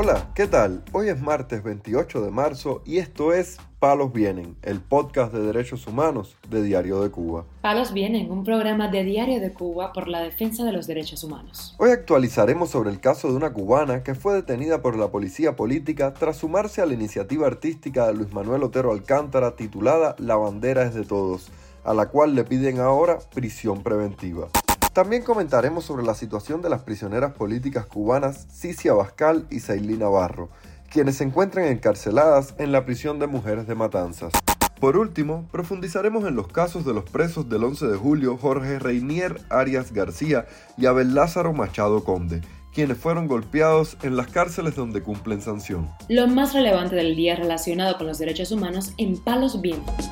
Hola, ¿qué tal? Hoy es martes 28 de marzo y esto es Palos Vienen, el podcast de derechos humanos de Diario de Cuba. Palos Vienen, un programa de Diario de Cuba por la defensa de los derechos humanos. Hoy actualizaremos sobre el caso de una cubana que fue detenida por la policía política tras sumarse a la iniciativa artística de Luis Manuel Otero Alcántara titulada La bandera es de todos, a la cual le piden ahora prisión preventiva. También comentaremos sobre la situación de las prisioneras políticas cubanas Cicia Bascal y Sailí Navarro, quienes se encuentran encarceladas en la prisión de mujeres de Matanzas. Por último, profundizaremos en los casos de los presos del 11 de julio Jorge Reinier Arias García y Abel Lázaro Machado Conde, quienes fueron golpeados en las cárceles donde cumplen sanción. Lo más relevante del día relacionado con los derechos humanos en Palos Vientos.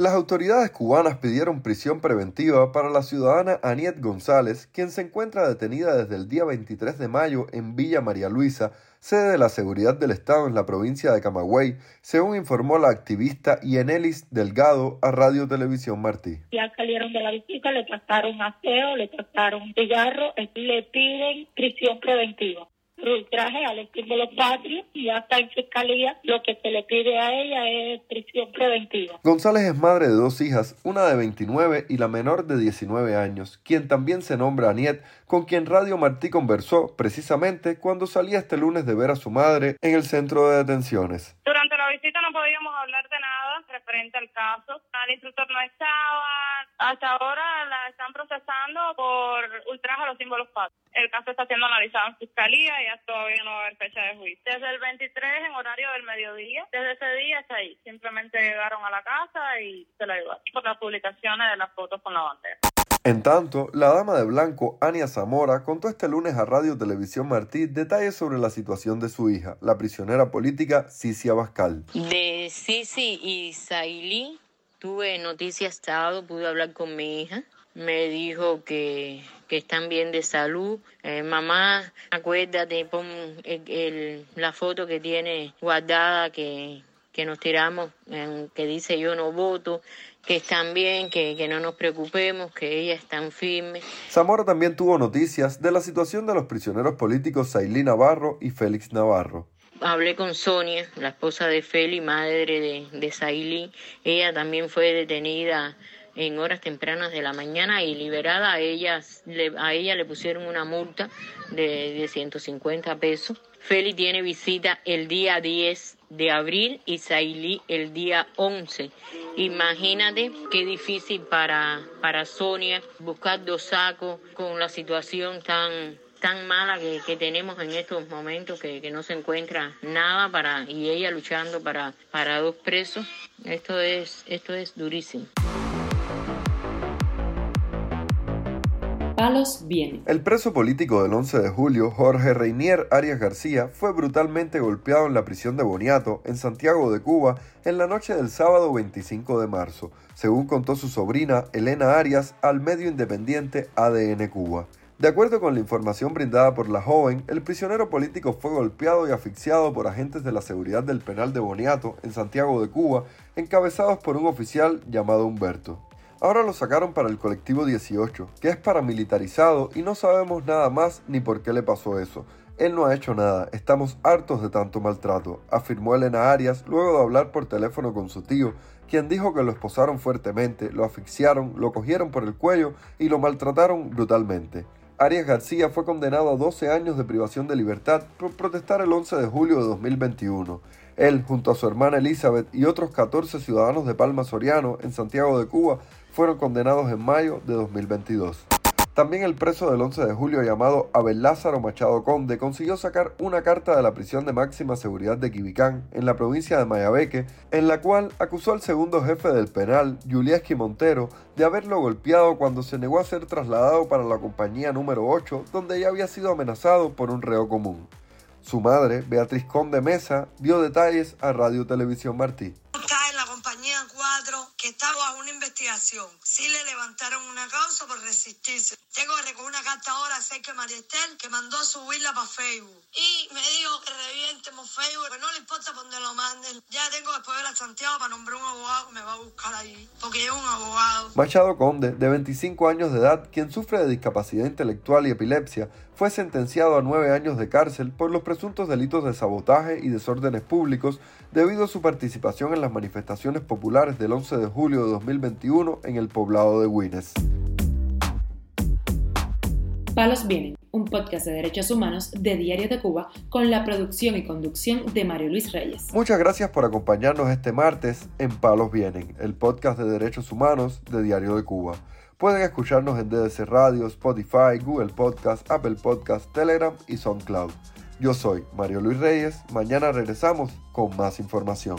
Las autoridades cubanas pidieron prisión preventiva para la ciudadana Aniet González, quien se encuentra detenida desde el día 23 de mayo en Villa María Luisa, sede de la Seguridad del Estado en la provincia de Camagüey, según informó la activista Yenelis Delgado a Radio Televisión Martí. Ya salieron de la visita, le trataron aseo, le trataron cigarro, le piden prisión preventiva ultraje al patrio y hasta en fiscalía lo que se le pide a ella es prisión preventiva. González es madre de dos hijas, una de 29 y la menor de 19 años, quien también se nombra Aniet, con quien Radio Martí conversó precisamente cuando salía este lunes de ver a su madre en el centro de detenciones. Durante visita no podíamos hablar de nada referente al caso. El instructor no estaba. Hasta ahora la están procesando por ultraje a los símbolos patrios. El caso está siendo analizado en fiscalía y ya todavía no va a haber fecha de juicio. Desde el 23 en horario del mediodía, desde ese día está ahí. Simplemente llegaron a la casa y se la llevaron por las publicaciones de las fotos con la bandera. En tanto, la dama de blanco, Ania Zamora, contó este lunes a Radio Televisión Martí detalles sobre la situación de su hija, la prisionera política Cicia Bascal. De Cici y Sailí tuve noticias sábado, pude hablar con mi hija me dijo que, que están bien de salud. Eh, mamá, acuérdate, pon el, la foto que tiene guardada que, que nos tiramos, que dice yo no voto, que están bien, que, que no nos preocupemos, que ellas están firmes. Zamora también tuvo noticias de la situación de los prisioneros políticos Sailí Navarro y Félix Navarro hablé con Sonia, la esposa de Feli, madre de, de Ella también fue detenida en horas tempranas de la mañana y liberada. A ella le, a ella le pusieron una multa de, de 150 pesos. Feli tiene visita el día 10 de abril y Sailí el día 11. Imagínate qué difícil para, para Sonia buscar dos sacos con la situación tan tan mala que, que, tenemos en estos momentos que, que, no se encuentra nada para y ella luchando para para dos presos. Esto es esto es durísimo El preso político del 11 de julio, Jorge Reinier Arias García, fue brutalmente golpeado en la prisión de Boniato, en Santiago de Cuba, en la noche del sábado 25 de marzo, según contó su sobrina Elena Arias al medio independiente ADN Cuba. De acuerdo con la información brindada por la joven, el prisionero político fue golpeado y asfixiado por agentes de la seguridad del penal de Boniato, en Santiago de Cuba, encabezados por un oficial llamado Humberto. Ahora lo sacaron para el colectivo 18, que es paramilitarizado y no sabemos nada más ni por qué le pasó eso. Él no ha hecho nada, estamos hartos de tanto maltrato, afirmó Elena Arias luego de hablar por teléfono con su tío, quien dijo que lo esposaron fuertemente, lo asfixiaron, lo cogieron por el cuello y lo maltrataron brutalmente. Arias García fue condenado a 12 años de privación de libertad por protestar el 11 de julio de 2021. Él, junto a su hermana Elizabeth y otros 14 ciudadanos de Palma Soriano, en Santiago de Cuba, fueron condenados en mayo de 2022. También el preso del 11 de julio llamado Abel Lázaro Machado Conde consiguió sacar una carta de la prisión de máxima seguridad de Quibicán, en la provincia de Mayabeque, en la cual acusó al segundo jefe del penal, Julieski Montero, de haberlo golpeado cuando se negó a ser trasladado para la compañía número 8, donde ya había sido amenazado por un reo común. Su madre, Beatriz Conde Mesa, dio detalles a Radio Televisión Martí estaba bajo una investigación. Sí le levantaron una causa por resistirse. Tengo que recoger una carta ahora a que María Estel que mandó a subirla para Facebook. Y me dijo que revientemos Facebook, que no le importa por donde lo manden. Ya tengo después de la Santiago para nombrar un abogado que me va a buscar ahí, porque es un abogado. Machado Conde, de 25 años de edad, quien sufre de discapacidad intelectual y epilepsia, fue sentenciado a nueve años de cárcel por los presuntos delitos de sabotaje y desórdenes públicos debido a su participación en las manifestaciones populares del 11 de julio de 2021 en el poblado de Guines. Palos Vienen, un podcast de derechos humanos de Diario de Cuba con la producción y conducción de Mario Luis Reyes. Muchas gracias por acompañarnos este martes en Palos Vienen, el podcast de derechos humanos de Diario de Cuba. Pueden escucharnos en DDC Radio, Spotify, Google Podcast, Apple Podcast, Telegram y SoundCloud. Yo soy Mario Luis Reyes. Mañana regresamos con más información.